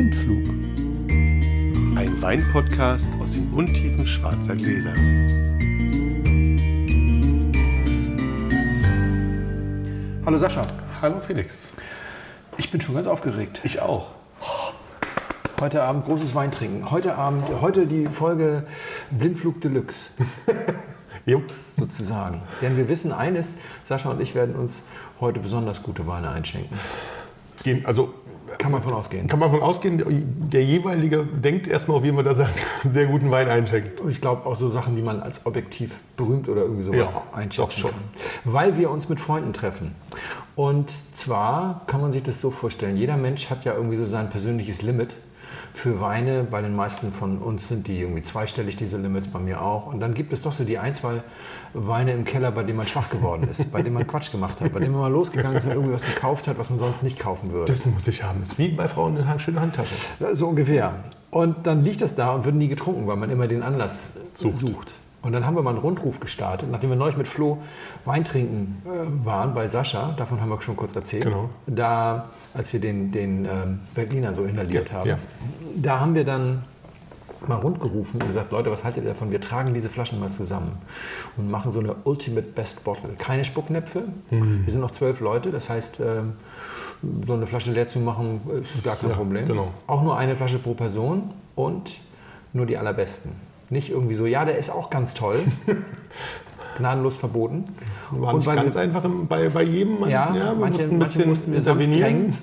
Blindflug. Ein Weinpodcast aus den Untiefen schwarzer Gläser. Hallo Sascha. Hallo Felix. Ich bin schon ganz aufgeregt. Ich auch. Heute Abend großes Weintrinken. Heute Abend, heute die Folge Blindflug Deluxe. Jo. Sozusagen. Denn wir wissen eines, Sascha und ich werden uns heute besonders gute Weine einschenken. Gehen- Also Kann man von ausgehen. kann man davon ausgehen, der jeweilige denkt erstmal auf jeden Fall, dass er einen sehr guten Wein einschenkt. Und ich glaube auch so Sachen, die man als objektiv berühmt oder irgendwie sowas Ja, einschätzen kann. Weil wir uns mit Freunden treffen. Und zwar kann man sich das so vorstellen, jeder Mensch hat ja irgendwie so sein persönliches Limit für Weine. Bei den meisten von uns sind die irgendwie zweistellig, diese Limits, bei mir auch. Und dann gibt es doch so die ein, zwei Weine im Keller, bei denen man schwach geworden ist, bei denen man Quatsch gemacht hat, bei denen man mal losgegangen ist und irgendwie was gekauft hat, was man sonst nicht kaufen würde. Das muss ich haben. Das ist wie bei Frauen eine schöne Handtasche. So ungefähr. Und dann liegt das da und wird nie getrunken, weil man immer den Anlass Sucht. sucht. Und dann haben wir mal einen Rundruf gestartet, nachdem wir neulich mit Flo Weintrinken äh, waren bei Sascha, davon haben wir schon kurz erzählt, Genau. da, als wir den, den ähm, Berliner so inhaliert Ja, haben, ja. da haben wir dann mal rundgerufen und gesagt, Leute, was haltet ihr davon? Wir tragen diese Flaschen mal zusammen und machen so eine Ultimate Best Bottle. Keine Spucknäpfe, Mhm. wir sind noch zwölf Leute, das heißt, ähm, so eine Flasche leer zu machen, ist gar kein Ja, Problem. genau. Auch nur eine Flasche pro Person und nur die allerbesten. Nicht irgendwie so, ja, der ist auch ganz toll. Gnadenlos verboten. War Und nicht ganz einfach bei, bei jedem. Ja, wir manche, mussten ein bisschen mussten wir intervenieren.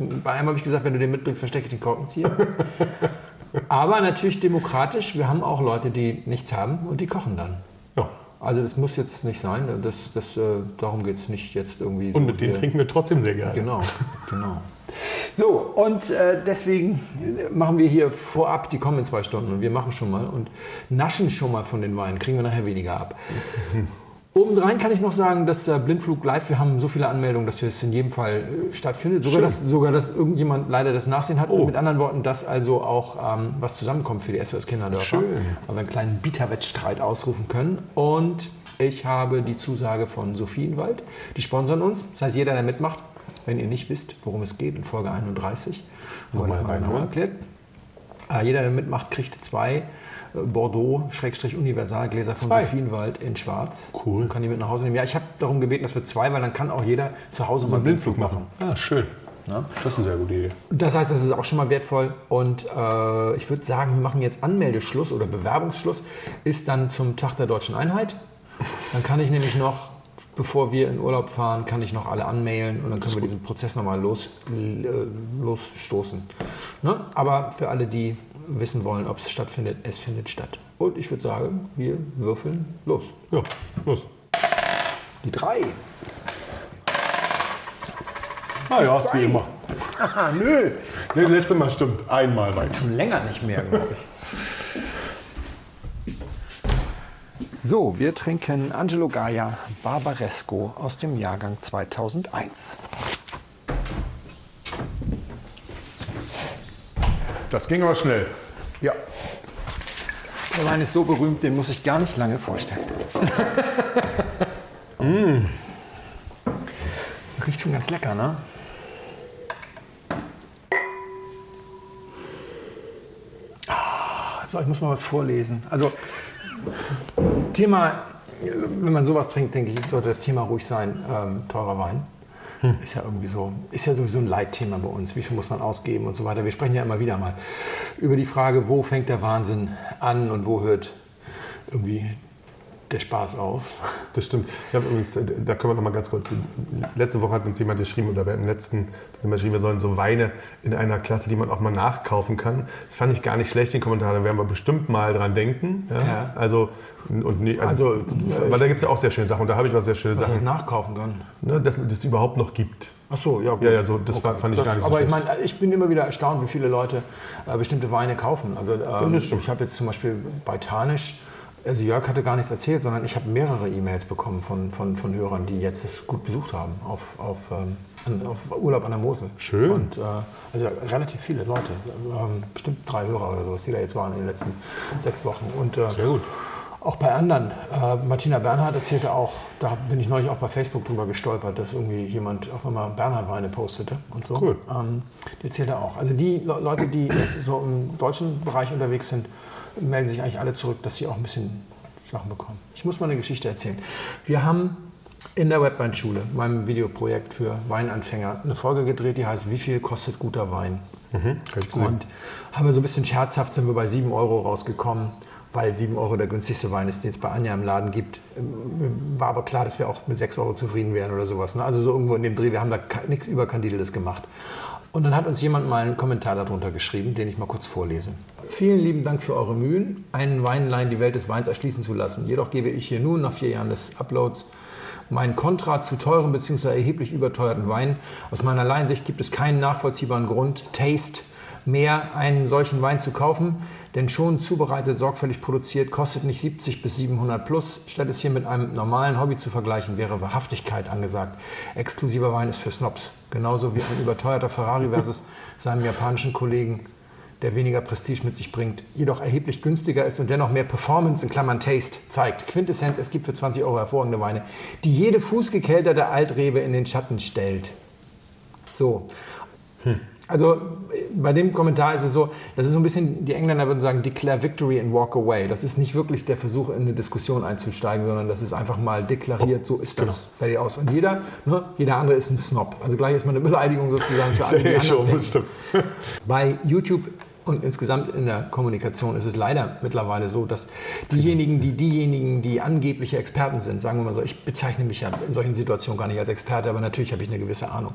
drängen. Bei einem habe ich gesagt, wenn du den mitbringst, verstecke ich den Korkenzieher. Aber natürlich demokratisch. Wir haben auch Leute, die nichts haben und die kochen dann. Also das muss jetzt nicht sein. Das, das, äh, darum geht es nicht jetzt irgendwie. Und so mit denen hier- trinken wir trotzdem sehr gerne. Genau, genau. So, und äh, deswegen machen wir hier vorab, die kommen in zwei Stunden und wir machen schon mal und naschen schon mal von den Weinen, kriegen wir nachher weniger ab. Obendrein kann ich noch sagen, dass äh, Blindflug live, wir haben so viele Anmeldungen, dass es in jedem Fall äh, stattfindet. Sogar dass, sogar, dass irgendjemand leider das Nachsehen hat. Oh. Mit anderen Worten, dass also auch ähm, was zusammenkommt für die SOS Kinderdörfer. Schön. Aber wir einen kleinen Bieterwettstreit ausrufen können. Und ich habe die Zusage von Sophienwald. Die sponsern uns. Das heißt, jeder, der mitmacht, wenn ihr nicht wisst, worum es geht, in Folge 31, haben wir das mal genau erklärt. Äh, jeder, der mitmacht, kriegt zwei Bordeaux-Universalgläser von Zwei. Sophienwald in Schwarz. Cool. Kann die mit nach Hause nehmen. Ja, ich habe darum gebeten, dass wir zwei, weil dann kann auch jeder zu Hause mal Mal Blindflug machen. Ah, schön. Ja. Das ist eine sehr gute Idee. Das heißt, das ist auch schon mal wertvoll. Und äh, ich würde sagen, wir machen jetzt Anmeldeschluss oder Bewerbungsschluss. Ist dann zum Tag der Deutschen Einheit. Dann kann ich nämlich noch, bevor wir in Urlaub fahren, kann ich noch alle anmailen und dann können wir diesen Prozess nochmal los, äh, losstoßen. Ne? Aber für alle, die wissen wollen, ob es stattfindet, es findet statt. Und ich würde sagen, wir würfeln los. Ja, los. Die drei. Ah ja, Zwei. wie immer. Haha, nö. Das letzte Mal stimmt. Einmal weit. Schon länger nicht mehr, glaube ich. So, wir trinken Angelo Gaia Barbaresco aus dem Jahrgang 2001. Das ging aber schnell. Ja. Der Wein ist so berühmt, den muss ich gar nicht lange vorstellen. mm. Riecht schon ganz lecker, ne? Ah, So, ich muss mal was vorlesen. Also, Thema, wenn man sowas trinkt, denke ich, sollte das Thema ruhig sein, ähm, teurer Wein. Ist ja irgendwie so, ist ja sowieso ein Leitthema bei uns. Wie viel muss man ausgeben und so weiter. Wir sprechen ja immer wieder mal über die Frage, wo fängt der Wahnsinn an und wo hört irgendwie der Spaß auf. Das stimmt. Ich habe übrigens, äh, da können wir noch mal ganz kurz. Letzte Woche hat uns jemand geschrieben, oder im letzten, geschrieben, wir sollen so Weine in einer Klasse, die man auch mal nachkaufen kann. Das fand ich gar nicht schlecht, den Kommentar. Da werden wir bestimmt mal dran denken. Ja? Ja. Also, und, nee, also, Also, weil da gibt es ja auch sehr schöne Sachen. Und da habe ich auch sehr schöne Was das Sachen, nachkaufen kann. ne, dass es überhaupt noch gibt. Ach so, ja gut. Ja, ja, so, das war- fand ich Das- gar nicht so Aber ich schlecht. meine, ich bin immer wieder erstaunt, wie viele Leute äh, bestimmte Weine kaufen. Also ähm, das ich habe jetzt zum Beispiel bei Tanisch, also Jörg hatte gar nichts erzählt, sondern ich habe mehrere E-Mails bekommen von, von, von Hörern, die jetzt das gut besucht haben auf, auf, ähm, auf Urlaub an der Mosel. Schön. Und äh, also relativ viele Leute, ähm, bestimmt drei Hörer oder sowas, die da jetzt waren in den letzten sechs Wochen. Und, äh, Sehr gut. auch bei anderen. Äh, Martina Bernhard erzählte auch, da bin ich neulich auch bei Facebook drüber gestolpert, dass irgendwie jemand auf einmal Bernhard-Weine postete und so. Cool. Ähm, die erzählte auch. Also die Le Leute, die jetzt so im deutschen Bereich unterwegs sind, melden sich eigentlich alle zurück, dass sie auch ein bisschen Sachen bekommen. Ich muss mal eine Geschichte erzählen. Wir haben in der Webweinschule, meinem Videoprojekt für Weinanfänger, eine Folge gedreht, die heißt Wie viel kostet guter Wein? Mhm. Und haben wir so ein bisschen scherzhaft, sind wir bei 7 Euro rausgekommen, weil 7 Euro der günstigste Wein ist, den es bei Anja im Laden gibt. Ähm, War aber klar, dass wir auch mit 6 Euro zufrieden wären oder sowas. Ne? Also so irgendwo in dem Dreh, wir haben da nichts Überkandideles gemacht. Und dann hat uns jemand mal einen Kommentar darunter geschrieben, den ich mal kurz vorlese. Vielen lieben Dank für eure Mühen, einen Weinlein die Welt des Weins erschließen zu lassen. Jedoch gebe ich hier nun nach vier Jahren des Uploads mein Kontra zu teuren bzw. erheblich überteuerten Wein. Aus meiner Laiensicht gibt es keinen nachvollziehbaren Grund, Taste, mehr einen solchen Wein zu kaufen, denn schon zubereitet, sorgfältig produziert, kostet nicht 70 bis 700 plus. Statt es hier mit einem normalen Hobby zu vergleichen, wäre Wahrhaftigkeit angesagt. Exklusiver Wein ist für Snobs, genauso wie ein überteuerter Ferrari versus seinem japanischen Kollegen der weniger Prestige mit sich bringt, jedoch erheblich günstiger ist und dennoch mehr Performance in Klammern Taste zeigt. Quintessenz, es gibt für 20 Euro hervorragende Weine, die jede fußgekelterte Altrebe in den Schatten stellt. So. Also bei dem Kommentar ist es so, das ist so ein bisschen, die Engländer würden sagen, declare victory and walk away. Das ist nicht wirklich der Versuch, in eine Diskussion einzusteigen, sondern das ist einfach mal deklariert, so ist das. Fertig aus. Und jeder, ne, jeder andere ist ein Snob. Also gleich ist mal eine Beleidigung sozusagen für alle, die anders schon, denken. Bei YouTube und insgesamt in der Kommunikation ist es leider mittlerweile so, dass diejenigen, die diejenigen, die angebliche Experten sind, sagen wir mal so, ich bezeichne mich ja in solchen Situationen gar nicht als Experte, aber natürlich habe ich eine gewisse Ahnung.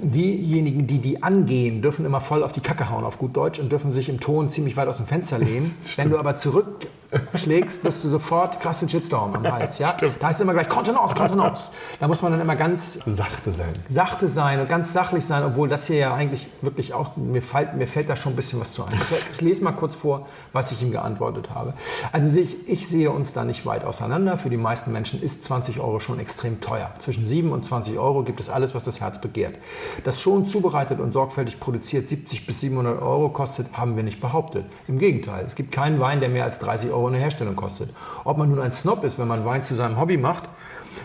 Diejenigen, die die angehen, dürfen immer voll auf die Kacke hauen, auf gut Deutsch, und dürfen sich im Ton ziemlich weit aus dem Fenster lehnen. Wenn du aber zurückschlägst, wirst du sofort krass den Shitstorm am Hals. Ja? Da heißt immer gleich Kontenance, Kontenance. Da muss man dann immer ganz Sachte sein. sachte sein und ganz sachlich sein, obwohl das hier ja eigentlich wirklich auch, mir fällt, mir fällt da schon ein bisschen was zu ein. Ich, ich lese mal kurz vor, was ich ihm geantwortet habe. Also ich, ich sehe uns da nicht weit auseinander. Für die meisten Menschen ist 20 Euro schon extrem teuer. Zwischen 7 und 20 Euro gibt es alles, was das Herz begehrt. Das schon zubereitet und sorgfältig produziert 70 bis 700 Euro kostet, haben wir nicht behauptet. Im Gegenteil, es gibt keinen Wein, der mehr als 30 Euro in der Herstellung kostet. Ob man nun ein Snob ist, wenn man Wein zu seinem Hobby macht,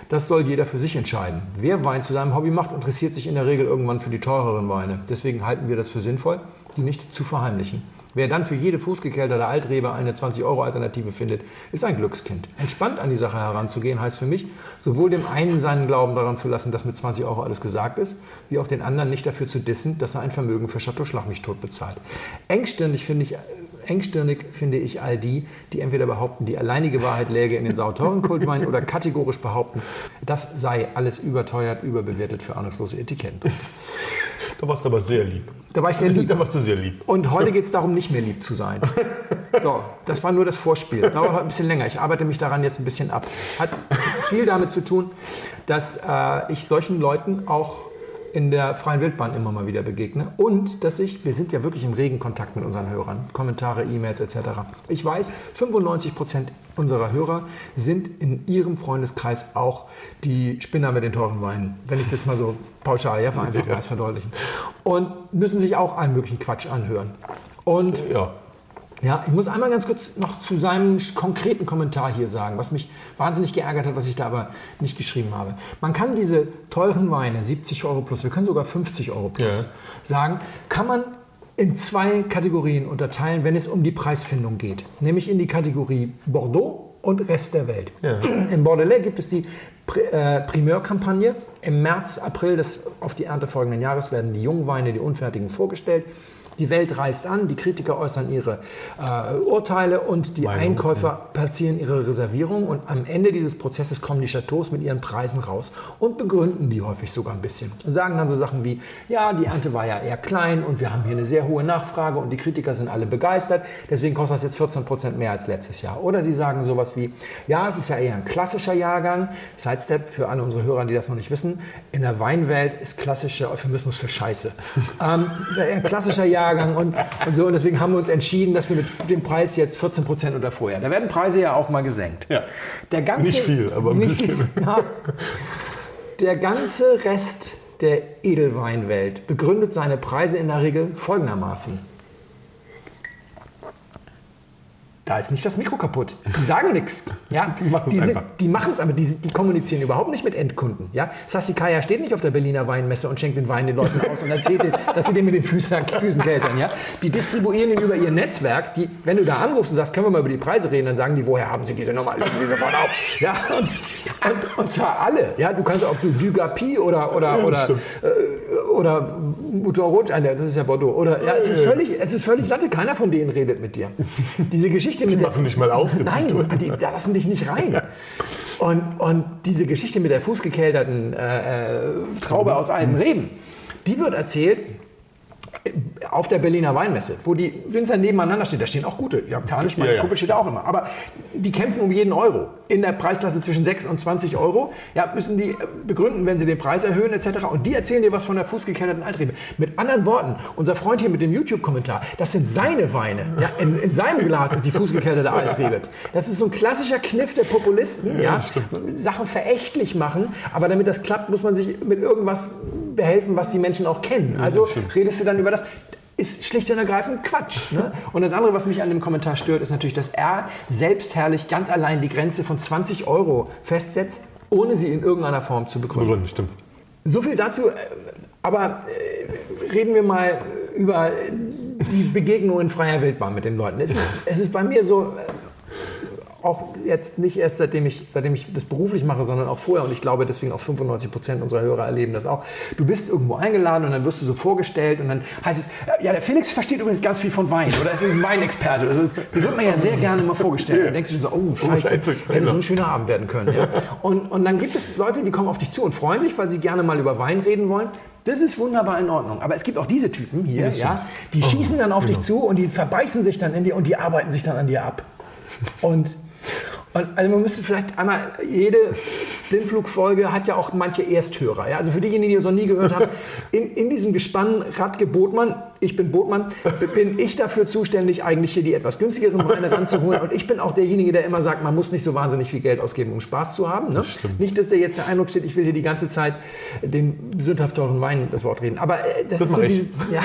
das soll jeder für sich entscheiden. Wer Wein zu seinem Hobby macht, interessiert sich in der Regel irgendwann für die teureren Weine. Deswegen halten wir das für sinnvoll, die nicht zu verheimlichen. Wer dann für jede fußgekelterte Altrebe eine 20-Euro-Alternative findet, ist ein Glückskind. Entspannt an die Sache heranzugehen, heißt für mich, sowohl dem einen seinen Glauben daran zu lassen, dass mit 20 Euro alles gesagt ist, wie auch den anderen nicht dafür zu dissen, dass er ein Vermögen für Chateau Schlag mich tot bezahlt. Engstirnig finde ich, engstirnig finde ich all die, die entweder behaupten, die alleinige Wahrheit läge in den sauteuren Kultweinen oder kategorisch behaupten, das sei alles überteuert, überbewertet für ahnungslose Etiketten. Da warst du aber sehr lieb. Da war ich sehr lieb. Da warst du sehr lieb. Und heute geht es darum, nicht mehr lieb zu sein. So, das war nur das Vorspiel. Dauert heute ein bisschen länger. Ich arbeite mich daran jetzt ein bisschen ab. Hat viel damit zu tun, dass äh, ich solchen Leuten auch in der freien Wildbahn immer mal wieder begegne und dass ich, wir sind ja wirklich im regen Kontakt mit unseren Hörern, Kommentare, E-Mails etc. Ich weiß, 95 Prozent unserer Hörer sind in ihrem Freundeskreis auch die Spinner mit den teuren Weinen. Wenn ich es jetzt mal so pauschal, ja, vereinfacht mal verdeutlichen. Und müssen sich auch allen möglichen Quatsch anhören. Und Ja. Ja, ich muss einmal ganz kurz noch zu seinem konkreten Kommentar hier sagen, was mich wahnsinnig geärgert hat, was ich da aber nicht geschrieben habe. Man kann diese teuren Weine, 70 Euro plus, wir können sogar 50 Euro plus Ja. sagen, kann man in zwei Kategorien unterteilen, wenn es um die Preisfindung geht. Nämlich in die Kategorie Bordeaux und Rest der Welt. Ja. In Bordelais gibt es die äh, Primeur-Kampagne. Im März, April des auf die Ernte folgenden Jahres werden die Jungweine, die unfertigen, vorgestellt. Die Welt reist an, die Kritiker äußern ihre äh, Urteile und die Meinung, Einkäufer platzieren ihre Reservierung und am Ende dieses Prozesses kommen die Chateaus mit ihren Preisen raus und begründen die häufig sogar ein bisschen und sagen dann so Sachen wie, ja, die Ernte war ja eher klein und wir haben hier eine sehr hohe Nachfrage und die Kritiker sind alle begeistert, deswegen kostet das jetzt 14 Prozent mehr als letztes Jahr. Oder sie sagen sowas wie, ja, es ist ja eher ein klassischer Jahrgang, Sidestep für alle unsere Hörer, die das noch nicht wissen, in der Weinwelt ist klassischer Euphemismus für Scheiße. ähm, ist ja eher ein klassischer Jahrgang und, und so und deswegen haben wir uns entschieden, dass wir mit dem Preis jetzt 14 Prozent unter vorher. Da werden Preise ja auch mal gesenkt. Ja. Der ganze, Nicht viel, aber ein nicht, bisschen. Ja, der ganze Rest der Edelweinwelt begründet seine Preise in der Regel folgendermaßen. Da ist nicht das Mikro kaputt. Die sagen nichts. Ja? Die einfach. machen es, aber die, die kommunizieren überhaupt nicht mit Endkunden. Ja? Sassi Kaya steht nicht auf der Berliner Weinmesse und schenkt den Wein den Leuten aus und erzählt, dass sie den mit den Füßen, Füßen keltern. Ja? Die distribuieren ihn über ihr Netzwerk. Die, wenn du da anrufst und sagst, können wir mal über die Preise reden, dann sagen die, woher haben sie diese Nummer? Legen sie sofort auf. Ja? Und, und, und zwar alle. Ja? Du kannst, ob du Dugapi oder, oder, oder, stimmt. oder Motorrot, ah, nee, das ist ja Bordeaux. Oder, ja, es, ist völlig, es ist völlig Latte. Keiner von denen redet mit dir. Diese Geschichte mit der machen nicht mal auf. Nein, die, da lassen dich nicht rein. Und, und diese Geschichte mit der fußgekelterten äh, äh, Traube aus alten Reben, die wird erzählt auf der Berliner Weinmesse, wo die Winzer nebeneinander stehen. Da stehen auch gute. Ja, Tanisch, meine Ja, ja. Kuppe steht da auch immer. Aber die kämpfen um jeden Euro. In der Preisklasse zwischen 6 und 20 Euro ja, müssen die äh, begründen, wenn sie den Preis erhöhen etc. Und die erzählen dir was von der fußgekelterten Altrebe. Mit anderen Worten, unser Freund hier mit dem YouTube-Kommentar, das sind seine Weine. Ja, in, in seinem Glas ist die fußgekelterte Altrebe. Das ist so ein klassischer Kniff der Populisten. Ja, Sachen verächtlich machen, aber damit das klappt, muss man sich mit irgendwas behelfen, was die Menschen auch kennen. Also redest du dann über das ist schlicht und ergreifend Quatsch. Ne? Und das andere, was mich an dem Kommentar stört, ist natürlich, dass er selbstherrlich ganz allein die Grenze von 20 Euro festsetzt, ohne sie in irgendeiner Form zu begründen. Begründen, stimmt. So viel dazu. äh, Aber äh, reden wir mal über die Begegnung in freier Wildbahn mit den Leuten. Es ist, es ist bei mir so, äh, auch jetzt nicht erst seitdem ich, seitdem ich das beruflich mache, sondern auch vorher. Und ich glaube, deswegen auch 95 Prozent unserer Hörer erleben das auch. Du bist irgendwo eingeladen und dann wirst du so vorgestellt und dann heißt es, ja, der Felix versteht übrigens ganz viel von Wein oder es ist ein Weinexperte. Also, so wird man ja sehr gerne mal vorgestellt. Dann denkst du so, oh, scheiße, hätte so ein schöner Abend werden können. Ja? Und, und dann gibt es Leute, die kommen auf dich zu und freuen sich, weil sie gerne mal über Wein reden wollen. Das ist wunderbar in Ordnung. Aber es gibt auch diese Typen hier, ja, die schießen dann auf dich zu und die verbeißen sich dann in dir und die arbeiten sich dann an dir ab. Und, und also man müsste vielleicht einmal, jede Blindflugfolge hat ja auch manche Ersthörer. Ja? Also für diejenigen, die das noch nie gehört haben, in, in diesem Gespann Radke Botmann, ich bin Botmann, bin ich dafür zuständig, eigentlich hier die etwas günstigeren Weine ranzuholen. Und ich bin auch derjenige, der immer sagt, man muss nicht so wahnsinnig viel Geld ausgeben, um Spaß zu haben. Ne? Nicht, dass der jetzt der Eindruck steht, ich will hier die ganze Zeit den sündhaft teuren Wein das Wort reden. Aber äh, das, Das ist so dieses, ja,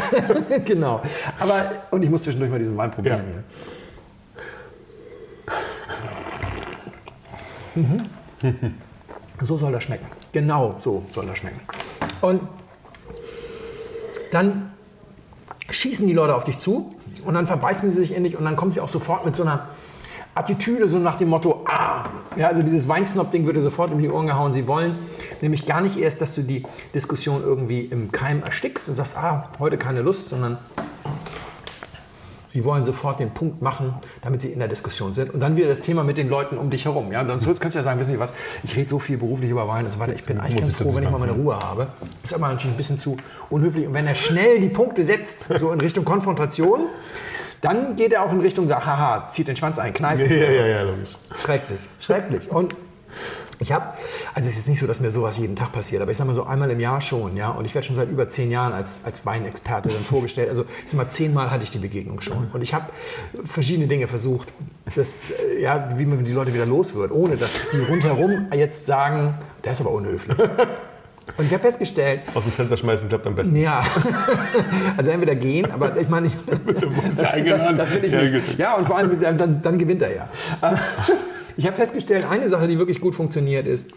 genau. Aber, und ich muss zwischendurch mal diesen Wein probieren Ja. hier. So soll das schmecken. Genau so soll das schmecken. Und dann schießen die Leute auf dich zu und dann verbeißen sie sich in dich und dann kommen sie auch sofort mit so einer Attitüde, so nach dem Motto, ah, ja, also dieses Weinsnob-Ding würde sofort um die Ohren gehauen. Sie wollen nämlich gar nicht erst, dass du die Diskussion irgendwie im Keim erstickst und sagst, ah, heute keine Lust, sondern Sie wollen sofort den Punkt machen, damit Sie in der Diskussion sind. Und dann wieder das Thema mit den Leuten um dich herum. Ja, sonst kannst du ja sagen, wissen Sie was, ich rede so viel beruflich über Wein und so weiter. Ich bin eigentlich ganz froh, wenn ich mal meine Ruhe habe. Ist aber natürlich ein bisschen zu unhöflich. Und wenn er schnell die Punkte setzt, so in Richtung Konfrontation, dann geht er auch in Richtung, haha, zieht den Schwanz ein, kneifen. Ja, ja, ja, logisch. Schrecklich, schrecklich. Und ich habe, also es ist jetzt nicht so, dass mir sowas jeden Tag passiert, aber ich sage mal so einmal im Jahr schon, ja. Und ich werde schon seit über zehn Jahren als, als Weinexperte dann vorgestellt. Also ich sag mal, zehnmal hatte ich die Begegnung schon. Und ich habe verschiedene Dinge versucht, dass, äh, ja, wie man die Leute wieder los wird, ohne dass die rundherum jetzt sagen, der ist aber unhöflich. Und ich habe festgestellt, Aus dem Fenster schmeißen klappt am besten. ja, also entweder gehen, aber ich meine, ich, das, das, das will ich nicht. Ja, und vor allem, dann, dann gewinnt er ja. Ich habe festgestellt, eine Sache, die wirklich gut funktioniert, ist,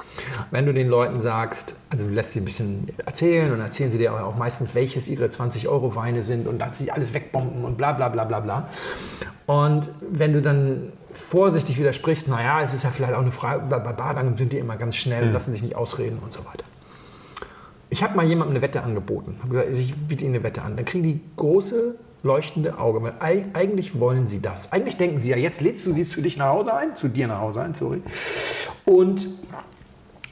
wenn du den Leuten sagst, also du lässt sie ein bisschen erzählen und erzählen sie dir auch meistens, welches ihre 20-Euro-Weine sind und dass sie alles wegbomben und bla bla bla bla bla. Und wenn du dann vorsichtig widersprichst, naja, es ist ja vielleicht auch eine Frage, bla bla bla, dann sind die immer ganz schnell und lassen sich nicht ausreden und so weiter. Ich habe mal jemandem eine Wette angeboten. Habe gesagt, also ich biete Ihnen eine Wette an. Dann kriegen die große leuchtende Auge. Weil eig- eigentlich wollen sie das. Eigentlich denken sie ja, jetzt lädst du sie zu dich nach Hause ein, zu dir nach Hause ein, sorry. Und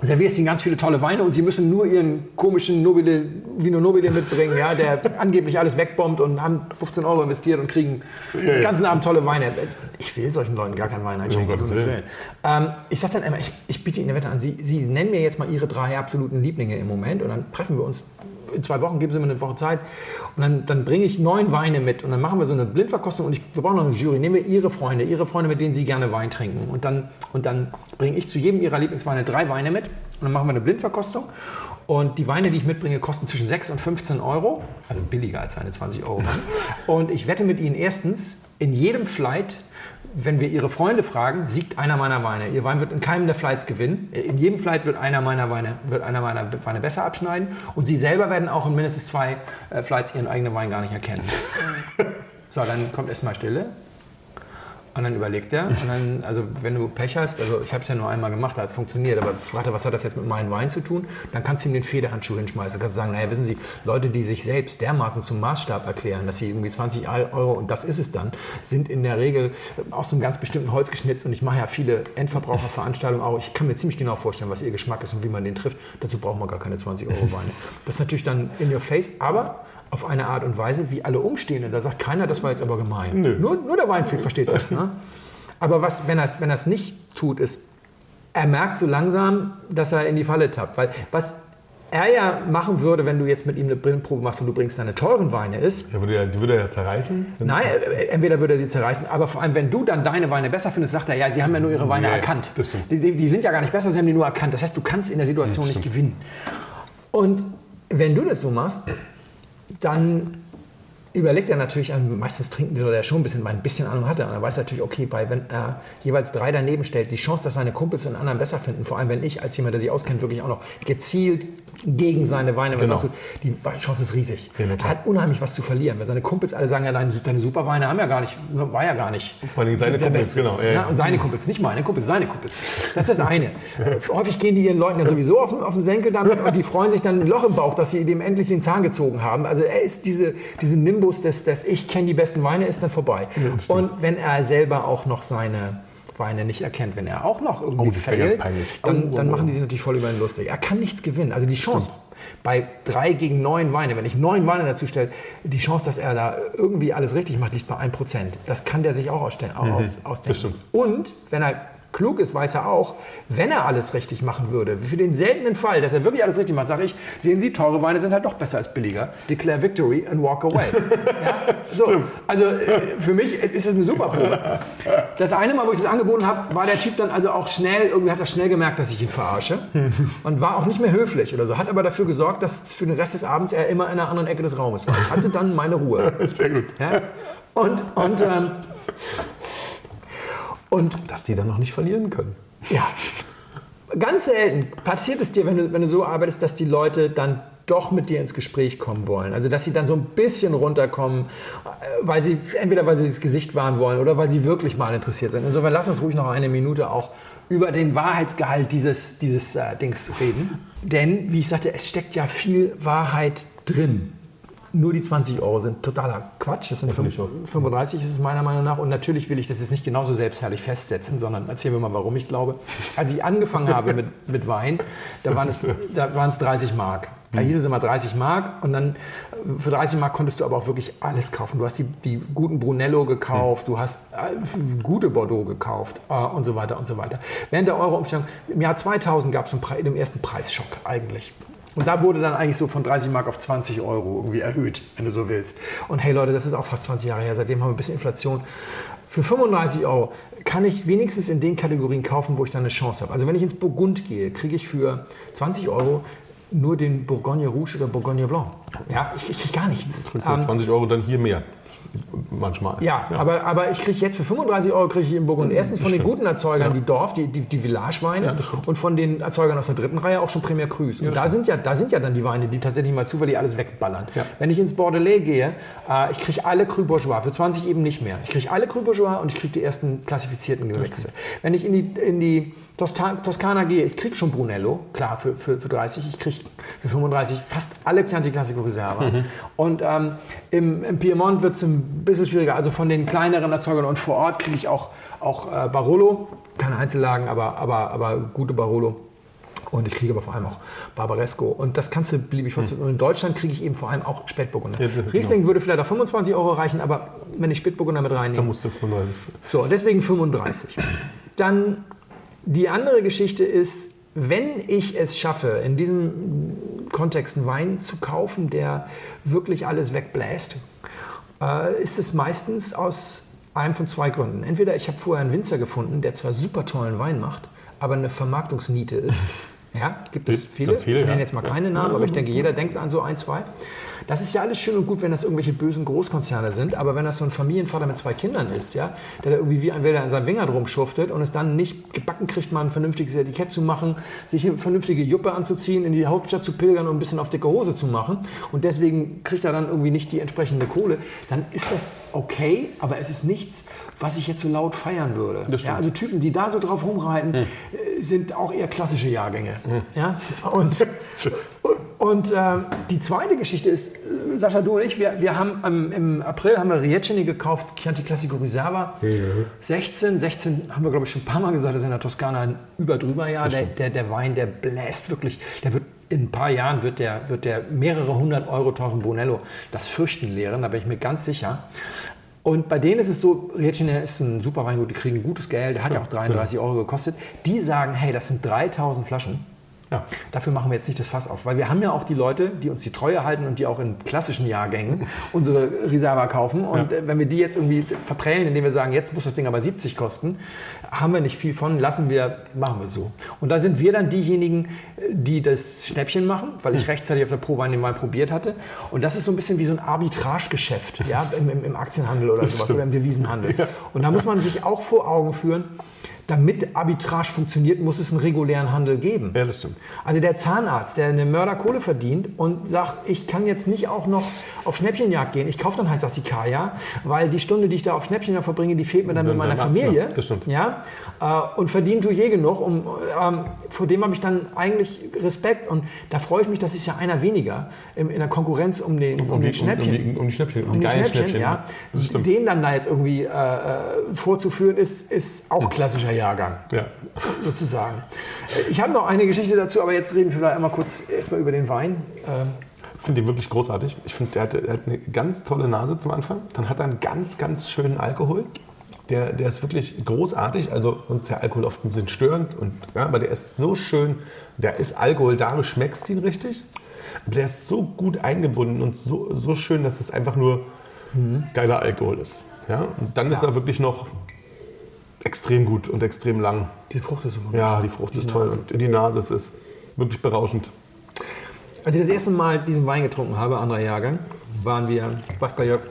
servierst ihnen ganz viele tolle Weine und sie müssen nur ihren komischen Nobile, Vino Nobile mitbringen, ja, der angeblich alles wegbombt und haben 15 Euro investiert und kriegen den ganzen Abend tolle Weine. Ich will solchen Leuten gar keinen Wein einschenken. Um Willen. Willen. Ähm, ich sage dann immer, ich, ich biete Ihnen eine Wette an. Sie, Sie nennen mir jetzt mal Ihre drei absoluten Lieblinge im Moment und dann treffen wir uns in zwei Wochen, geben Sie mir eine Woche Zeit und dann, dann bringe ich neun Weine mit und dann machen wir so eine Blindverkostung und ich, wir brauchen noch eine Jury. Nehmen wir Ihre Freunde, Ihre Freunde, mit denen Sie gerne Wein trinken und dann, und dann bringe ich zu jedem Ihrer Lieblingsweine drei Weine mit und dann machen wir eine Blindverkostung und die Weine, die ich mitbringe, kosten zwischen 6 und 15 Euro, also billiger als seine 20 Euro. und ich wette mit Ihnen erstens, in jedem Flight, wenn wir Ihre Freunde fragen, siegt einer meiner Weine. Ihr Wein wird in keinem der Flights gewinnen. In jedem Flight wird einer meiner Weine, wird einer meiner Weine besser abschneiden. Und Sie selber werden auch in mindestens zwei äh, Flights Ihren eigenen Wein gar nicht erkennen. so, dann kommt erstmal Stille. Und dann überlegt er. Und dann, also wenn du Pech hast, also ich habe es ja nur einmal gemacht, da hat es funktioniert, aber warte, was hat das jetzt mit meinem Wein zu tun? Dann kannst du ihm den Federhandschuh hinschmeißen. Kannst du sagen, naja, wissen Sie, Leute, die sich selbst dermaßen zum Maßstab erklären, dass sie irgendwie 20 Euro und das ist es dann, sind in der Regel aus einem ganz bestimmten Holz geschnitzt. Und ich mache ja viele Endverbraucherveranstaltungen auch. Ich kann mir ziemlich genau vorstellen, was ihr Geschmack ist und wie man den trifft. Dazu braucht man gar keine 20 Euro Weine. Das ist natürlich dann in your face, aber auf eine Art und Weise, wie alle Umstehenden. Da sagt keiner, das war jetzt aber gemein. Nur, nur der Weinfreak versteht das. Ne? Aber was, wenn er es wenn nicht tut, ist, er merkt so langsam, dass er in die Falle tappt. Weil was er ja machen würde, wenn du jetzt mit ihm eine Brillenprobe machst und du bringst deine teuren Weine ist. Ja, würde er, die würde er ja zerreißen? Nein, äh, entweder würde er sie zerreißen, aber vor allem, wenn du dann deine Weine besser findest, sagt er, ja, sie haben ja nur ihre Weine Nee, erkannt. Die, die sind ja gar nicht besser, sie haben die nur erkannt. Das heißt, du kannst in der Situation nicht gewinnen. Und wenn du das so machst, dann überlegt er natürlich, also meistens trinken die Leute ja schon ein bisschen, weil ein bisschen Ahnung hat er. Und er weiß natürlich, okay, weil wenn er jeweils drei daneben stellt, die Chance, dass seine Kumpels einen anderen besser finden, vor allem wenn ich als jemand, der sich auskennt, wirklich auch noch gezielt gegen seine Weine Genau. aussucht, die Chance ist riesig. Ja, er hat unheimlich was zu verlieren. Wenn seine Kumpels alle sagen, ja, deine, deine Superweine haben ja gar nicht, war ja gar nicht. Vor allem seine Kumpels, Beste. genau, ja, Ja, und seine Kumpels, nicht meine Kumpels, seine Kumpels. Das ist das eine. Häufig gehen die ihren Leuten ja sowieso auf den, auf den Senkel damit und die freuen sich dann ein Loch im Bauch, dass sie dem endlich den Zahn gezogen haben. Also er ist diese, diese Nimbus des, des Ich kenne die besten Weine, ist dann vorbei. und wenn er selber auch noch seine Weine nicht erkennt, wenn er auch noch irgendwie Oh, peinlich. dann, Oh, dann machen die sich natürlich voll über ihn lustig. Er kann nichts gewinnen. Also die Chance bei drei gegen neun Weine, wenn ich neun Weine dazu stelle, die Chance, dass er da irgendwie alles richtig macht, liegt bei 1%. Das kann der sich auch ausstellen, aus, ausdenken. Mhm. das stimmt. Und wenn er klug ist, weiß er auch, wenn er alles richtig machen würde, für den seltenen Fall, dass er wirklich alles richtig macht, sage ich, sehen Sie, teure Weine sind halt doch besser als billiger. Declare victory and walk away. ja? so. Also äh, für mich ist das eine super Probe. Das eine Mal, wo ich das angeboten habe, war der Typ dann also auch schnell, irgendwie hat er schnell gemerkt, dass ich ihn verarsche und war auch nicht mehr höflich oder so, hat aber dafür gesorgt, dass für den Rest des Abends er immer in einer anderen Ecke des Raumes war. Ich hatte dann meine Ruhe. Sehr gut. Ja? Und, und, ähm, und Dass die dann noch nicht verlieren können. ja, ganz selten passiert es dir, wenn du, wenn du so arbeitest, dass die Leute dann doch mit dir ins Gespräch kommen wollen. Also dass sie dann so ein bisschen runterkommen, äh, weil sie entweder weil sie das Gesicht wahren wollen oder weil sie wirklich mal interessiert sind. Insofern lass uns ruhig noch eine Minute auch über den Wahrheitsgehalt dieses, dieses äh, Dings reden. Denn, wie ich sagte, es steckt ja viel Wahrheit drin. Nur die 20 Euro sind totaler Quatsch. Das sind finde ich fünf- 35 ist es meiner Meinung nach. Und natürlich will ich das jetzt nicht genauso selbstherrlich festsetzen, sondern erzählen wir mal, warum ich glaube. Als ich angefangen habe mit, mit Wein, da waren, es, da waren es 30 Mark. Da hieß es immer 30 Mark und dann äh, für 30 Mark konntest du aber auch wirklich alles kaufen. Du hast die, die guten Brunello gekauft, du hast äh, gute Bordeaux gekauft äh, und so weiter und so weiter. Während der Euro-Umstellung im Jahr 2000 gab es einen den ersten Preisschock eigentlich. Und da wurde dann eigentlich so von 30 Mark auf 20 Euro irgendwie erhöht, wenn du so willst. Und hey Leute, das ist auch fast 20 Jahre her. Seitdem haben wir ein bisschen Inflation. Für 35 Euro kann ich wenigstens in den Kategorien kaufen, wo ich dann eine Chance habe. Also wenn ich ins Burgund gehe, kriege ich für 20 Euro nur den Bourgogne Rouge oder Bourgogne Blanc. Ja, ich, kriege gar nichts. Kriegst du Ähm, 20 Euro dann hier mehr. Manchmal. ja, Aber, aber ich kriege jetzt für 35 Euro kriege ich in Burgund erstens von den guten Erzeugern die Dorf, die, die, die Village-Weine Ja, und von den Erzeugern aus der dritten Reihe auch schon Premier Cru's. Und da sind, ja, da sind ja dann die Weine, die tatsächlich mal zufällig alles wegballern. Ja. Wenn ich ins Bordelais gehe, äh, ich kriege alle Cru Bourgeois, für 20 eben nicht mehr. Ich kriege alle Cru Bourgeois und ich kriege die ersten klassifizierten Gewächse. Wenn ich in die, in die Tosta Toskana gehe, ich kriege schon Brunello, klar, für, für, für 30, ich kriege für 35 fast alle Chianti Classico Reserva. Mhm. Und ähm, im, im Piemont wird es ein bisschen schwieriger. Also von den kleineren Erzeugern und vor Ort kriege ich auch, auch äh, Barolo, keine Einzellagen, aber, aber, aber gute Barolo. Und ich kriege aber vor allem auch Barbaresco. Und das kannst du beliebig fortsetzen. Und in Deutschland kriege ich eben vor allem auch Spätburgunder. Ja, genau. Riesling würde vielleicht auf 25 Euro reichen, aber wenn ich Spätburgunder mit reinnehme, musst du 35. so, deswegen 35. Dann die andere Geschichte ist, wenn ich es schaffe, in diesem Kontext einen Wein zu kaufen, der wirklich alles wegbläst, äh, ist es meistens aus einem von zwei Gründen. Entweder ich habe vorher einen Winzer gefunden, der zwar super tollen Wein macht, aber eine Vermarktungsniete ist. Ja, gibt es viele. viele, ich nenne ja. jetzt mal keine Namen, aber ich denke, jeder denkt an so ein, zwei. Das ist ja alles schön und gut, wenn das irgendwelche bösen Großkonzerne sind, aber wenn das so ein Familienvater mit zwei Kindern ist, ja, der da irgendwie wie ein Wilder an seinem Finger drum schuftet und es dann nicht gebacken kriegt, mal ein vernünftiges Etikett zu machen, sich eine vernünftige Juppe anzuziehen, in die Hauptstadt zu pilgern und ein bisschen auf dicke Hose zu machen und deswegen kriegt er dann irgendwie nicht die entsprechende Kohle, dann ist das okay, aber es ist nichts, was ich jetzt so laut feiern würde. Ja, also Typen, die da so drauf rumreiten, äh, sind auch eher klassische Jahrgänge. Ja? Und, und ähm, die zweite Geschichte ist, äh, Sascha, du und ich, wir, wir haben am- im April haben wir Riecini gekauft, Chianti Classico Riserva. 16, 16 haben wir glaube ich schon ein paar Mal gesagt, das ist in der Toskana ein über-drüber Jahr. Der, der, der Wein, der bläst wirklich, der wird in ein paar Jahren wird der, wird der mehrere hundert Euro teuren Brunello das Fürchten lehren, da bin ich mir ganz sicher. Und bei denen ist es so, Riecine ist ein super Weingut, die kriegen gutes Geld, der hat ja auch 33 Euro gekostet. Die sagen, hey, das sind 3000 Flaschen. Ja. Dafür machen wir jetzt nicht das Fass auf, weil wir haben ja auch die Leute, die uns die Treue halten und die auch in klassischen Jahrgängen unsere Reserva kaufen. Und äh, wenn wir die jetzt irgendwie verprellen, indem wir sagen, jetzt muss das Ding aber 70 kosten, haben wir nicht viel von, lassen wir, machen wir so. Und da sind wir dann diejenigen, die das Schnäppchen machen, weil ich rechtzeitig auf der Prowein den mal probiert hatte. Und das ist so ein bisschen wie so ein Arbitragegeschäft ja, im, im, Aktienhandel oder sowas oder im Devisenhandel. Und da muss man sich auch vor Augen führen, damit Arbitrage funktioniert, muss es einen regulären Handel geben. Ja, das stimmt. Also der Zahnarzt, der eine Mörderkohle verdient und sagt, ich kann jetzt nicht auch noch auf Schnäppchenjagd gehen. Ich kaufe dann halt Sassicaia, weil die Stunde, die ich da auf Schnäppchenjagd verbringe, die fehlt mir dann mit Dann meiner Arzt, Familie. ja, das stimmt. Ja, äh, und verdienen tue je genug. Um, ähm, vor dem habe ich dann eigentlich Respekt und da freue ich mich, dass ich ja einer weniger im, in der Konkurrenz um den, um, den Schnäppchen. Um die, um die Schnäppchen, um Um die die geilen Schnäppchen, Schnäppchen. ja. Den dann da jetzt irgendwie äh, äh, vorzuführen, ist, ist auch klassischer Jahrgang Ja. sozusagen. Äh, Ich habe noch eine Geschichte dazu, aber jetzt reden wir vielleicht einmal kurz erstmal über den Wein. Ähm, Ich finde den wirklich großartig. Ich finde, der hat, der hat eine ganz tolle Nase zum Anfang. Dann hat er einen ganz, ganz schönen Alkohol. Der, der ist wirklich großartig. Also sonst ist der Alkohol oft ein bisschen störend. Und, ja, aber der ist so schön. Der ist Alkohol da, du schmeckst ihn richtig. Aber der ist so gut eingebunden und so, so schön, dass es einfach nur geiler Alkohol ist. Ja? Und dann ist er wirklich noch extrem gut und extrem lang. die Frucht ist immer Ja, die Frucht ist toll. Und die Nase es ist wirklich berauschend. Als ich das erste Mal diesen Wein getrunken habe, anderer Jahrgang, waren wir bei Jörg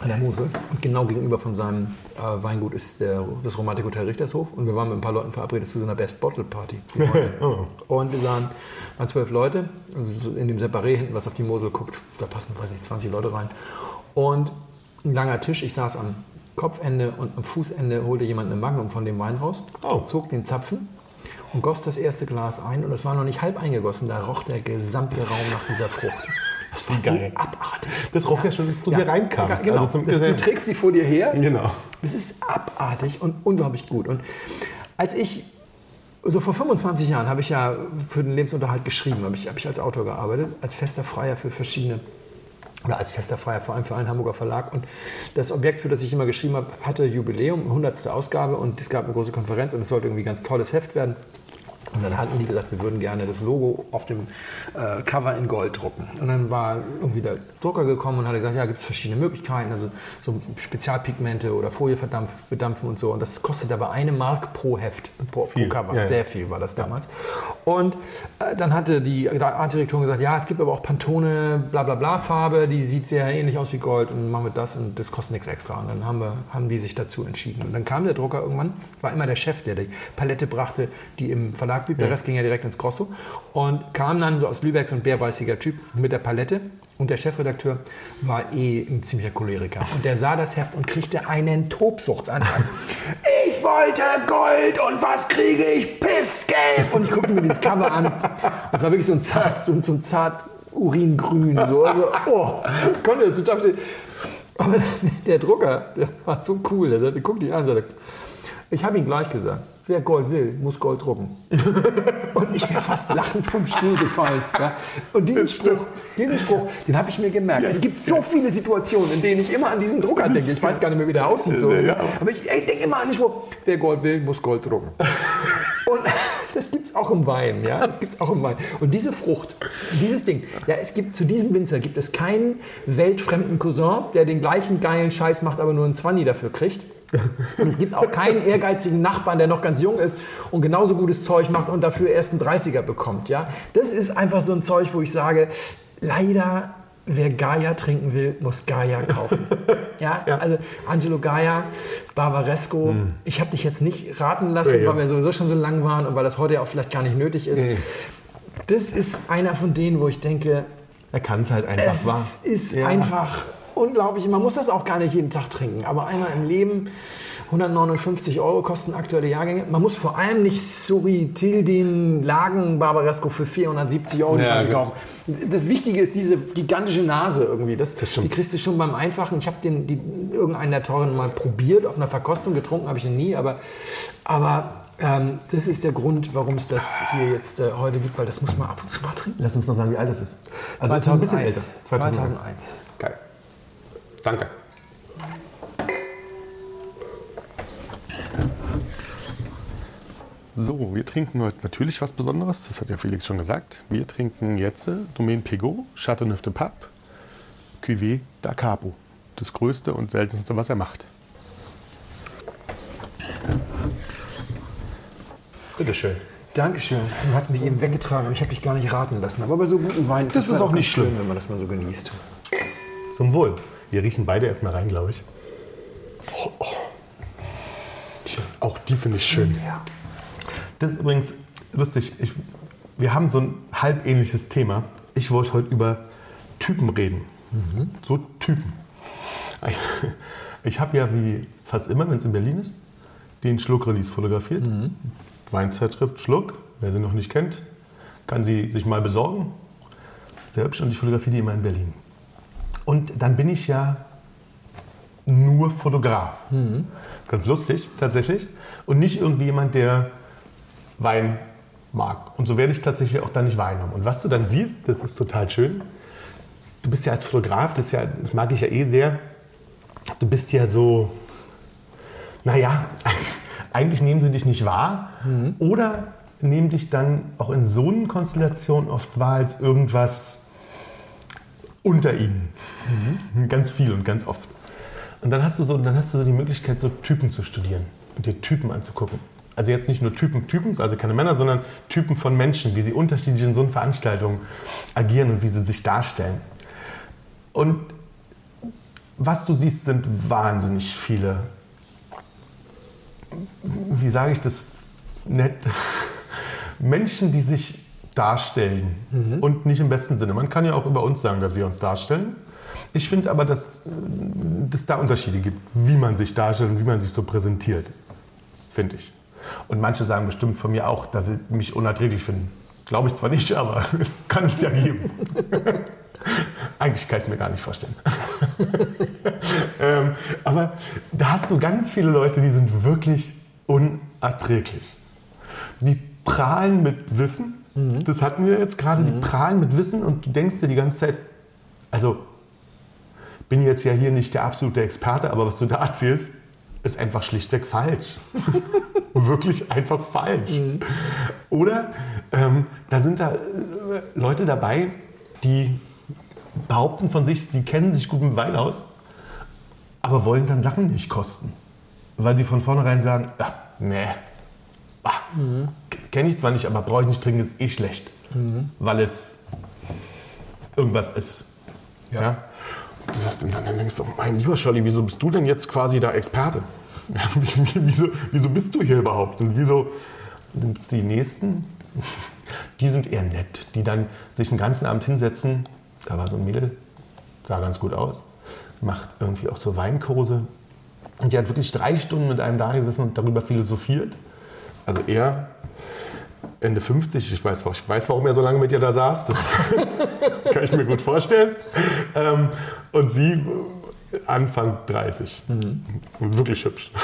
an der Mosel. Und genau gegenüber von seinem äh, Weingut ist der, das Romantik Hotel Richtershof. Und wir waren mit ein paar Leuten verabredet zu so einer Best Bottle Party. heute. Und wir sahen, waren zwölf Leute, also so in dem Separé hinten, was auf die Mosel guckt. Da passen, weiß nicht, 20 Leute rein. Und ein langer Tisch. Ich saß am Kopfende und am Fußende holte jemand eine Magnum von dem Wein raus, Oh. zog den Zapfen und goss das erste Glas ein und es war noch nicht halb eingegossen. Da roch der gesamte Raum nach dieser Frucht. Das war Geil. so abartig. Das roch ja schon, als du hier reinkamst. Genau. Also zum das, du trägst sie vor dir her. Genau. Das ist abartig und unglaublich gut. Und als ich, so vor 25 Jahren, habe ich ja für den Lebensunterhalt geschrieben, habe ich, habe ich als Autor gearbeitet, als fester Freier für verschiedene, oder als fester Freier vor allem für einen Hamburger Verlag. Und das Objekt, für das ich immer geschrieben habe, hatte Jubiläum, 100. Ausgabe und es gab eine große Konferenz und es sollte irgendwie ein ganz tolles Heft werden. Und dann hatten die gesagt, wir würden gerne das Logo auf dem äh, Cover in Gold drucken. Und dann war irgendwie der Drucker gekommen und hat gesagt, ja, gibt es verschiedene Möglichkeiten, also so Spezialpigmente oder Folie bedampfen und so. Und das kostet aber eine Mark pro Heft, pro, pro Cover. ja, ja. Sehr viel war das damals. Und äh, dann hatte die Artdirektorin gesagt, ja, es gibt aber auch Pantone, bla bla bla Farbe, die sieht sehr ähnlich aus wie Gold und dann machen wir das und das kostet nichts extra. Und dann haben, wir, haben die sich dazu entschieden. Und dann kam der Drucker irgendwann, war immer der Chef, der die Palette brachte, die im Verlag blieb. Der Rest ging ja direkt ins Grosso. Und kam dann so aus Lübeck so ein bärbeißiger Typ mit der Palette. Und der Chefredakteur war eh ein ziemlicher Choleriker. Und der sah das Heft und kriegte einen Tobsuchtsanfall. Ich wollte Gold und was kriege ich? Pissgelb! Und ich guckte mir dieses Cover an. Das war wirklich so ein zart, so, so ein zart Uringrün. So. Also, oh, konnte das total verstehen. Aber der Drucker, der war so cool. Der sagte, guck dich an, sagte, ich habe ihm gleich gesagt, wer Gold will, muss Gold drucken. Und ich wäre fast lachend vom Stuhl gefallen. Ja. Und diesen Spruch, diesen Spruch, den habe ich mir gemerkt. es gibt so viele Situationen, in denen ich immer an diesen Drucker denke. Ich weiß gar nicht mehr, wie der aussieht. So. Ja. Aber ich, ich denke immer an den Spruch, wer Gold will, muss Gold drucken. Und das gibt es auch im Wein, ja, das gibt es auch im Wein. Und diese Frucht, dieses Ding, ja, es gibt zu diesem Winzer gibt es keinen weltfremden Cousin, der den gleichen geilen Scheiß macht, aber nur einen Zwanni dafür kriegt. Und es gibt auch keinen ehrgeizigen Nachbarn, der noch ganz jung ist und genauso gutes Zeug macht und dafür erst einen 30er bekommt. Ja? Das ist einfach so ein Zeug, wo ich sage, leider wer Gaia trinken will, muss Gaia kaufen. ja, Ja. also Angelo Gaia, Barbaresco. Ich habe dich jetzt nicht raten lassen, Ja, weil wir sowieso schon so lang waren und weil das heute ja auch vielleicht gar nicht nötig ist. Das ist einer von denen, wo ich denke, Er kann es halt einfach, es wahr. ist Ja. einfach unglaublich. Man muss das auch gar nicht jeden Tag trinken, aber einmal im Leben. 159 Euro kosten aktuelle Jahrgänge. Man muss vor allem nicht Suri, Tildin, Lagen, Barbaresco für 470 Euro Ja, kaufen. Das Wichtige ist diese gigantische Nase irgendwie. Das, stimmt. die kriegst du schon beim Einfachen. Ich habe den die, irgendeinen der teuren mal probiert, auf einer Verkostung getrunken habe ich ihn nie, aber, aber ähm, das ist der Grund, warum es das hier jetzt äh, heute gibt, weil das muss man ab und zu mal trinken. Lass uns noch sagen, wie alt es ist. Also es ist ein bisschen älter. 2001. Geil. Danke. So, wir trinken heute natürlich was Besonderes. Das hat ja Felix schon gesagt. Wir trinken jetzt Domaine Pegot, Chateauneuf de Pape, Cuvée da Capo. Das größte und seltenste, was er macht. Bitteschön. Dankeschön. Du hast mich eben weggetragen und ich habe dich gar nicht raten lassen. Aber bei so guten Wein ist Das ist halt auch nicht ganz schön, schlimm. wenn man das mal so genießt. Zum Wohl. Wir riechen beide erstmal rein, glaube ich. Oh, oh. Auch die finde ich schön. Ja. Das ist übrigens lustig. Ich, wir haben so ein halb ähnliches Thema. Ich wollte heute über Typen reden. So Typen. Ich, ich habe ja wie fast immer, wenn es in Berlin ist, den Schluck-Release fotografiert. Weinzeitschrift Schluck. Wer sie noch nicht kennt, kann sie sich mal besorgen. Sehr hübsch und ich fotografiere die immer in Berlin. Und dann bin ich ja nur Fotograf. Ganz lustig, tatsächlich. Und nicht irgendwie jemand, der Wein mag. Und so werde ich tatsächlich auch dann nicht Wein haben. Und was du dann siehst, das ist total schön. Du bist ja als Fotograf, das, ist ja, das mag ich ja eh sehr. Du bist ja so, naja, eigentlich nehmen sie dich nicht wahr. Oder nehmen dich dann auch in so einer Konstellation oft wahr als irgendwas unter ihnen. Ganz viel und ganz oft. Und dann hast, du so, dann hast du so die Möglichkeit, so Typen zu studieren und dir Typen anzugucken. Also jetzt nicht nur Typen Typen, also keine Männer, sondern Typen von Menschen, wie sie unterschiedlich in so einer Veranstaltung agieren und wie sie sich darstellen. Und was du siehst, sind wahnsinnig viele, wie sage ich das nett, Menschen, die sich darstellen und nicht im besten Sinne. Man kann ja auch über uns sagen, dass wir uns darstellen. Ich finde aber, dass es da Unterschiede gibt, wie man sich darstellt und wie man sich so präsentiert, finde ich. Und manche sagen bestimmt von mir auch, dass sie mich unerträglich finden. Glaube ich zwar nicht, aber es kann es ja geben. Eigentlich kann ich es mir gar nicht vorstellen. ähm, aber da hast du ganz viele Leute, die sind wirklich unerträglich. Die prahlen mit Wissen. Das hatten wir jetzt gerade. Die prahlen mit Wissen und du denkst dir die ganze Zeit, also bin jetzt ja hier nicht der absolute Experte, aber was du da erzählst, ist einfach schlichtweg falsch. Wirklich einfach falsch. Oder ähm, da sind da äh, Leute dabei, die behaupten von sich, sie kennen sich gut mit Wein aus, aber wollen dann Sachen nicht kosten. Weil sie von vornherein sagen, ah, nee, ah, kenne ich zwar nicht, aber brauche ich nicht trinken, ist eh schlecht. Weil es irgendwas ist. Ja. Das heißt, und dann denkst du, mein lieber Scholli, wieso bist du denn jetzt quasi da Experte? Ja, wie- wie- wieso, wieso bist du hier überhaupt? Und wieso sind die Nächsten, die sind eher nett, die dann sich den ganzen Abend hinsetzen. Da war so ein Mädel, sah ganz gut aus, macht irgendwie auch so Weinkurse. Und die hat wirklich drei Stunden mit einem da gesessen und darüber philosophiert. Also er Ende 50, ich weiß, ich weiß, warum er so lange mit ihr da saß, das kann ich mir gut vorstellen. Ähm, und sie Anfang 30. Und wirklich hübsch.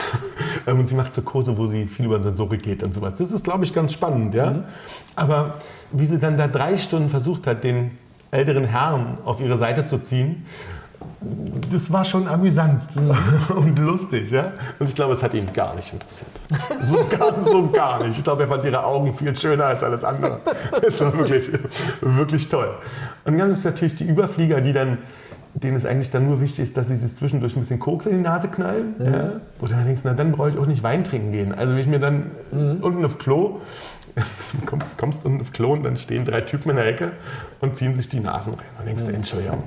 Ähm, und sie macht so Kurse, wo sie viel über Sensorik geht und sowas. Das ist, glaube ich, ganz spannend, ja. Aber wie sie dann da drei Stunden versucht hat, den älteren Herrn auf ihre Seite zu ziehen, das war schon amüsant und lustig, ja. Und ich glaube, es hat ihn gar nicht interessiert. So gar, so gar nicht. Ich glaube, er fand ihre Augen viel schöner als alles andere. Es war wirklich, wirklich toll. Und dann ist natürlich die Überflieger, die dann denen es eigentlich dann nur wichtig ist, dass sie sich zwischendurch ein bisschen Koks in die Nase knallen. Ja. Wo du dann denkst, na dann brauche ich auch nicht Wein trinken gehen. Also wenn ich mir dann unten auf Klo, du kommst, kommst unten auf Klo und dann stehen drei Typen in der Ecke und ziehen sich die Nasen rein. Und denkst du, Entschuldigung.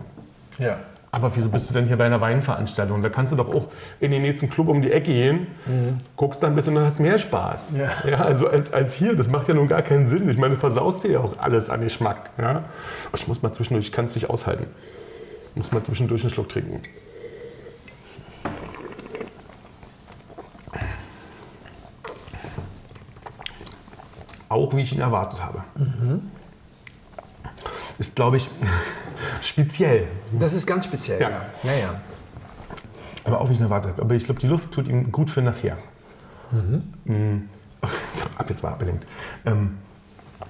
Ja. Aber wieso bist du denn hier bei einer Weinveranstaltung? Da kannst du doch auch in den nächsten Club um die Ecke gehen, guckst dann ein bisschen und hast mehr Spaß. Ja. also als, als hier, das macht ja nun gar keinen Sinn. Ich meine, du versaust dir ja auch alles an Geschmack. Ja? Ich muss mal zwischendurch, ich kann es nicht aushalten. Ich muss mal zwischendurch einen Schluck trinken. Auch wie ich ihn erwartet habe. Ist, glaube ich, speziell. Das ist ganz speziell, Ja. ja. Ja, ja. Aber auch ihn erwartet. Aber ich glaube, die Luft tut ihm gut für nachher. Mhm. Ab jetzt war abgelenkt. Ähm,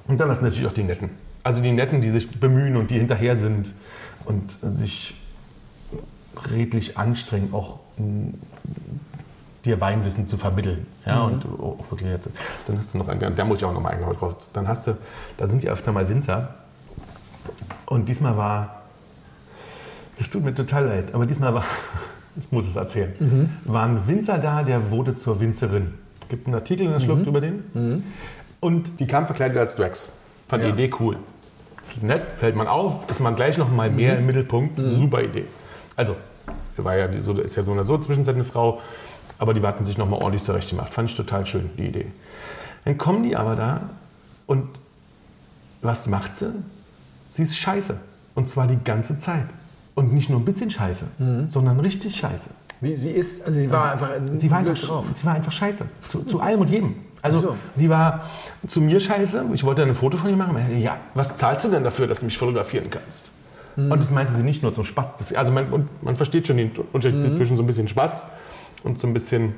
und dann hast du natürlich auch die Netten. Also die Netten, die sich bemühen und die hinterher sind und sich redlich anstrengen, auch mh, dir Weinwissen zu vermitteln. Ja, und auch wirklich jetzt. Dann hast du noch einen, da muss ich auch noch mal einen drauf. Dann hast du, da sind ja öfter mal Winzer. Und diesmal war, das tut mir total leid, aber diesmal war, ich muss es erzählen, war ein Winzer da, der wurde zur Winzerin. Gibt einen Artikel in der Schlucht über den. Und die kam verkleidet als Drax. Fand die Ja. Idee cool. Nett, fällt man auf, ist man gleich noch mal mehr im Mittelpunkt. Super Idee. Also, war ja, die- so, ist ja so oder so zwischenzeitlich eine Frau, aber die hatten sich noch mal ordentlich zurechtgemacht. Fand ich total schön, die Idee. Dann kommen die aber da und was macht sie? Sie ist scheiße. Und zwar die ganze Zeit. Und nicht nur ein bisschen scheiße, sondern richtig scheiße. Wie sie ist, also sie war einfach Sie war, einfach, drauf. sie war einfach scheiße. Zu, zu allem und jedem. Also so. sie war zu mir scheiße. Ich wollte ein Foto von ihr machen. Ja, was zahlst du denn dafür, dass du mich fotografieren kannst? Mhm. Und das meinte sie nicht nur zum Spaß. Das, also man, man versteht schon den Unterschied Mhm. zwischen so ein bisschen Spaß und so ein bisschen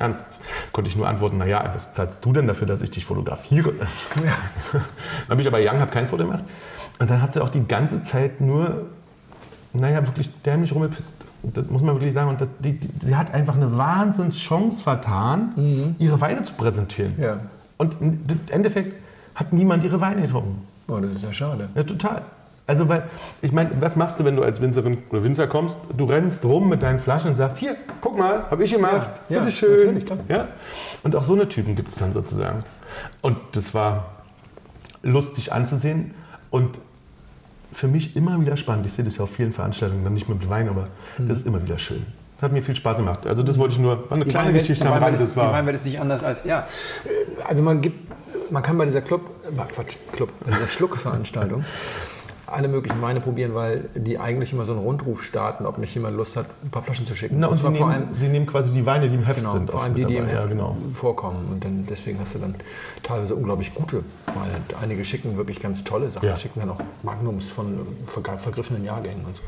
Ernst. Konnte ich nur antworten, naja, was zahlst du denn dafür, dass ich dich fotografiere? dann bin ich aber young, habe kein Foto gemacht. Und dann hat sie auch die ganze Zeit nur, naja, wirklich dämlich rumgepisst. Das muss man wirklich sagen. Und das, die, die, sie hat einfach eine Wahnsinnschance vertan, ihre Weine zu präsentieren. Mhm. Ja. Und im Endeffekt hat niemand ihre Weine getrunken. Oh, das ist ja schade. Ja, total. Also, weil, ich meine, was machst du, wenn du als Winzerin oder Winzer kommst? Du rennst rum mit deinen Flaschen und sagst, hier, guck mal, habe ich gemacht, Ja, ja, bitteschön. natürlich, klar. Ja? Und auch so eine Typen gibt es dann sozusagen. Und das war lustig anzusehen und für mich immer wieder spannend. Ich sehe das ja auf vielen Veranstaltungen, dann nicht mit Wein, aber das ist immer wieder schön. Das hat mir viel Spaß gemacht. Also das wollte ich nur, war eine kleine Weinwelt- Geschichte die am Rand. Das Die war, Weinwelt ist nicht anders als, ja. Also man gibt, man kann bei dieser Club, äh, Quatsch, Club, bei dieser Schluckveranstaltung alle möglichen Weine probieren, weil die eigentlich immer so einen Rundruf starten, ob nicht jemand Lust hat, ein paar Flaschen zu schicken. na, und sie zwar vor nehmen, allem, sie nehmen quasi die Weine, die im Heft genau, sind. vor allem die, die im. Heft ja, genau. vorkommen. Und dann, deswegen hast du dann teilweise unglaublich gute Weine. Einige schicken wirklich ganz tolle Sachen, Ja. schicken dann auch Magnums von verg- vergriffenen Jahrgängen und so.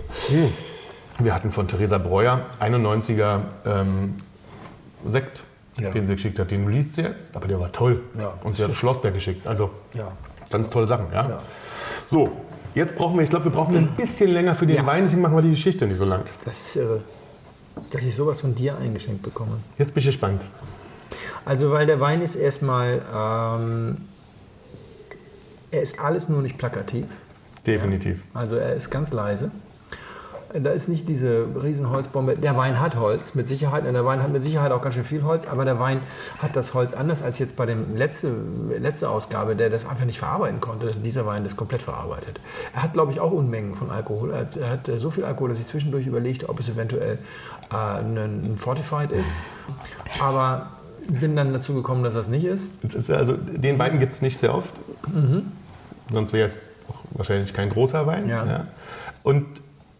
Wir hatten von Theresa Breuer 91er ähm, Sekt, Ja. den sie geschickt hat. Den liest sie jetzt, aber der war toll. Ja. Und sie hat Schlossberg geschickt. Also ganz tolle Sachen. Ja. So, jetzt brauchen wir, ich glaube, wir brauchen ein bisschen länger für den Ja. Wein, deswegen machen wir die Geschichte nicht so lang. Das ist irre, dass ich sowas von dir eingeschenkt bekomme. Jetzt bin ich gespannt. Also, weil der Wein ist erstmal, ähm, er ist alles nur nicht plakativ. Definitiv. Also, er ist ganz leise. Da ist nicht diese riesen Holzbombe. Der Wein hat Holz, mit Sicherheit. Und der Wein hat mit Sicherheit auch ganz schön viel Holz. Aber der Wein hat das Holz anders als jetzt bei dem letzte, letzte Ausgabe, der das einfach nicht verarbeiten konnte. Dieser Wein ist komplett verarbeitet. Er hat, glaube ich, auch Unmengen von Alkohol. Er hat, er hat so viel Alkohol, dass ich zwischendurch überlegte, ob es eventuell äh, ein, ein Fortified ist. Aber bin dann dazu gekommen, dass das nicht ist. Ja- also, den Wein gibt es nicht sehr oft. Sonst wäre es wahrscheinlich kein großer Wein. Ja. Und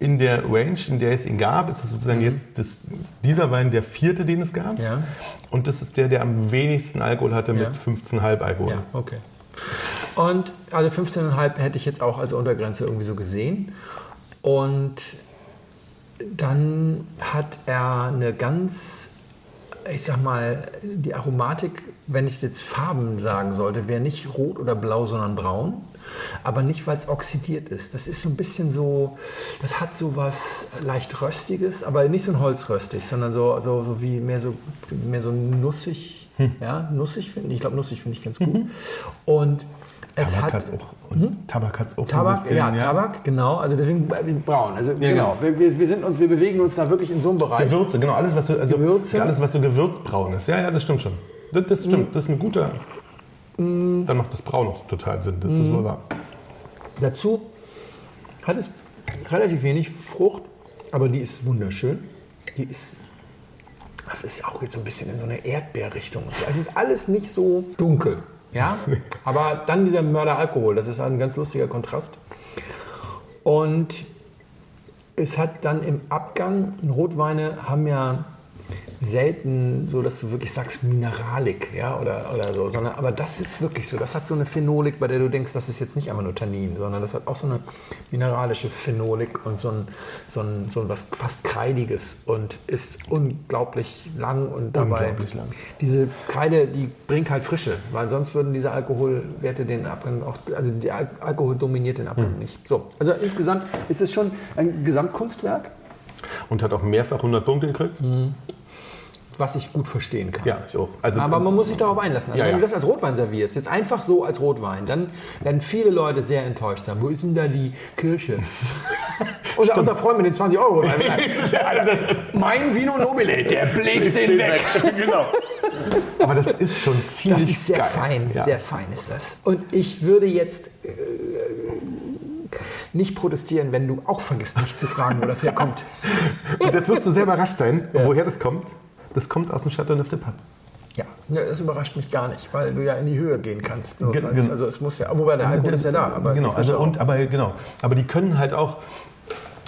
in der Range, in der es ihn gab, ist es sozusagen jetzt das, dieser Wein der vierte, den es gab. Ja. Und das ist der, der am wenigsten Alkohol hatte Ja. mit 15,5 Alkohol. Ja, okay. Und also 15,5 hätte ich jetzt auch als Untergrenze irgendwie so gesehen. Und dann hat er eine ganz, ich sag mal, die Aromatik, wenn ich jetzt Farben sagen sollte, wäre nicht rot oder blau, sondern braun. Aber nicht, weil es oxidiert ist. Das ist so ein bisschen so, das hat so was leicht Röstiges, aber nicht so ein Holzröstig, sondern so, so, so wie mehr so, mehr so nussig. Ja, nussig finde ich. Ich glaube, nussig finde ich ganz gut. Und Es Tabak hat hat's auch. Und Tabak hat es auch Tabak, bisschen. ja, Tabak, genau. Also deswegen äh, braun. Also genau. genau. Wir, wir, sind uns, wir bewegen uns da wirklich in so einem Bereich. Gewürze, genau. Alles, was so, also Gewürze. alles, was so gewürzbraun ist. Ja, ja, das stimmt schon. Das, das stimmt. Das ist ein guter. Dann macht das Braun auch total Sinn. Das ist wohl wahr. Dazu hat es relativ wenig Frucht, aber die ist wunderschön. Die ist, das ist auch jetzt so ein bisschen in so eine Erdbeerrichtung. und so. Es ist alles nicht so dunkel, ja. Aber dann dieser Mörderalkohol, das ist ein ganz lustiger Kontrast. Und es hat dann im Abgang, Rotweine haben ja selten so, dass du wirklich sagst Mineralik, ja, oder, oder so, sondern, aber das ist wirklich so, das hat so eine Phenolik, bei der du denkst, das ist jetzt nicht einfach nur Tannin, sondern das hat auch so eine mineralische Phenolik und so ein, so ein, so ein was fast Kreidiges und ist unglaublich lang und dabei, Unglaublich lang. diese Kreide, die bringt halt Frische, weil sonst würden diese Alkoholwerte den Abgang auch, also der Al Alkohol dominiert den Abgang nicht. So, also insgesamt ist es schon ein Gesamtkunstwerk, Und hat auch mehrfach 100 Punkte gekriegt. Was ich gut verstehen kann. Ja, ich auch. Also, Aber man muss sich darauf einlassen. Also Ja, wenn ja. du das als Rotwein servierst, jetzt einfach so als Rotwein, dann werden viele Leute sehr enttäuscht sein. Wo ist denn da die Kirche? unser, unser Freund mit den 20 Euro. mein Vino Nobile, der bläst den weg. genau. Aber das ist schon ziemlich Das ist sehr geil. fein, Ja. sehr fein ist das. Und ich würde jetzt äh, nicht protestieren, wenn du auch vergisst, mich zu fragen, wo das herkommt. Und jetzt wirst du sehr überrascht sein, woher das kommt. Das kommt aus dem Chateauneuf de Pape. Ja, das überrascht mich gar nicht, weil du ja in die Höhe gehen kannst. Gen- Also es muss ja, wobei der Alkohol ist ja da. Aber genau, also und aber genau, aber die können halt auch.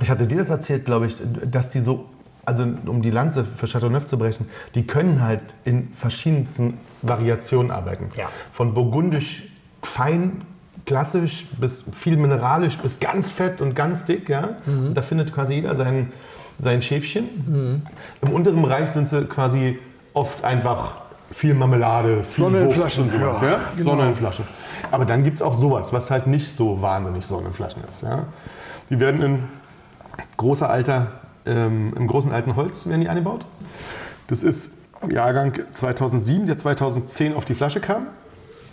Ich hatte dir das erzählt, glaube ich, dass die so, also um die Lanze für Chateauneuf zu brechen, die können halt in verschiedensten Variationen arbeiten. Ja. Von burgundisch fein, klassisch bis viel mineralisch bis ganz fett und ganz dick, ja. Mhm. Da findet quasi jeder sein, sein Schäfchen. Im unteren Bereich sind sie quasi oft einfach viel Marmelade, viel Sonne in Wucht Flaschen, und sowas, ja, ja? genau. Sonne in Flasche. Aber dann gibt es auch sowas, was halt nicht so wahnsinnig Sonne in Flaschen ist. Ja? Die werden in großer alter, ähm, im großen alten Holz werden die eingebaut. Das ist Jahrgang 2007, der 2010 auf die Flasche kam.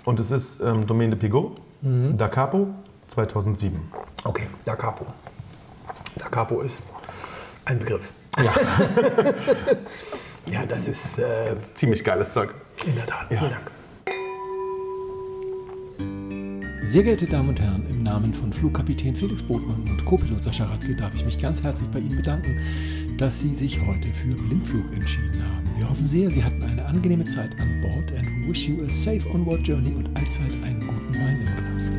Und es ist ähm, Domaine de Pigot, Mhm. Da Capo, 2007. Okay, Da Capo. Da Capo ist ein Begriff. Ja, Ja, das ist äh, ziemlich geiles Zeug. in der Tat. Ja. Vielen Dank. Sehr geehrte Damen und Herren, im Namen von Flugkapitän Felix Botmann und Co-Pilot Sascha Radke darf ich mich ganz herzlich bei Ihnen bedanken, dass Sie sich heute für Blindflug entschieden haben. Wir hoffen sehr, Sie hatten eine angenehme Zeit an Bord and wish you a safe onward journey und allzeit einen guten Wein im Glas.